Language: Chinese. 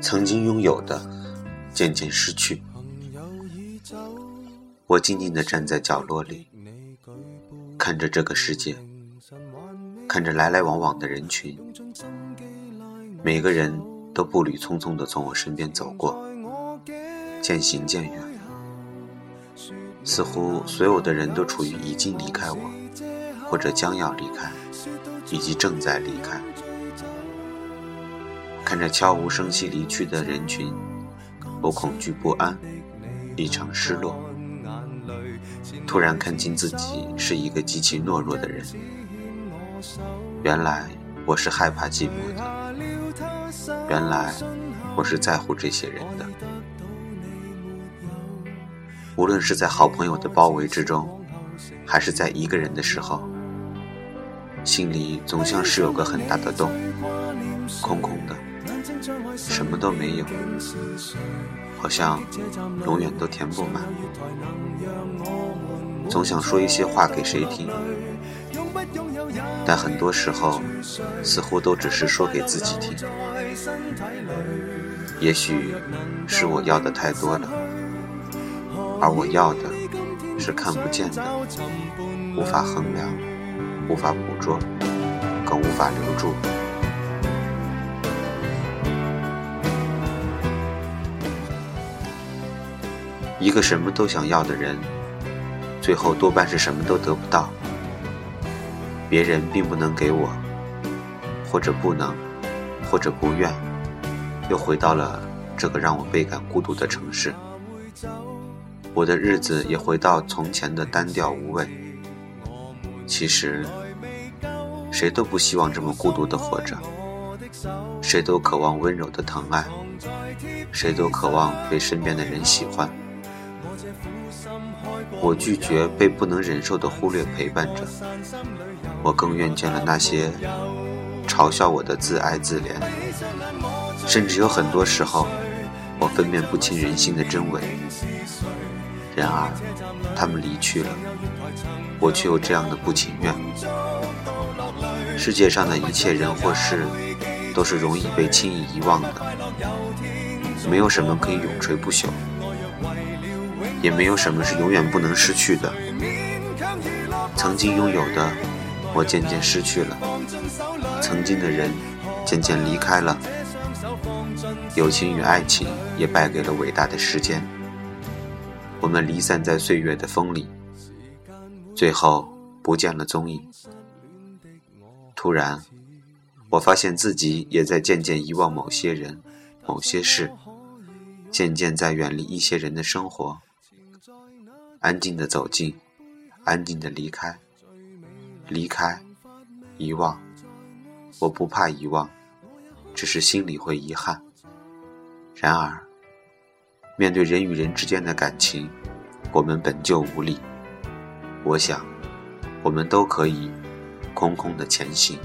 曾经拥有的，渐渐失去。我静静地站在角落里，看着这个世界，看着来来往往的人群，每个人都步履匆匆地从我身边走过，渐行渐远。似乎所有的人都处于已经离开我，或者将要离开，以及正在离开。看着悄无声息离去的人群，我恐惧不安，异常失落。突然看清自己是一个极其懦弱的人，原来我是害怕寂寞的，原来我是在乎这些人的。无论是在好朋友的包围之中，还是在一个人的时候，心里总像是有个很大的洞，空空的。什么都没有，好像永远都填不满。总想说一些话给谁听，但很多时候似乎都只是说给自己听。也许是我要的太多了，而我要的是看不见的，无法衡量，无法捕捉，更无法留住。一个什么都想要的人，最后多半是什么都得不到。别人并不能给我，或者不能，或者不愿，又回到了这个让我倍感孤独的城市。我的日子也回到从前的单调无味。其实，谁都不希望这么孤独的活着，谁都渴望温柔的疼爱，谁都渴望被身边的人喜欢。我拒绝被不能忍受的忽略陪伴着，我更厌倦了那些嘲笑我的自爱自怜，甚至有很多时候，我分辨不清人心的真伪。然而，他们离去了，我却有这样的不情愿。世界上的一切人或事，都是容易被轻易遗忘的，没有什么可以永垂不朽。也没有什么是永远不能失去的。曾经拥有的，我渐渐失去了；曾经的人，渐渐离开了。友情与爱情也败给了伟大的时间。我们离散在岁月的风里，最后不见了踪影。突然，我发现自己也在渐渐遗忘某些人、某些事，渐渐在远离一些人的生活。安静的走进，安静的离开，离开，遗忘。我不怕遗忘，只是心里会遗憾。然而，面对人与人之间的感情，我们本就无力。我想，我们都可以空空的前行。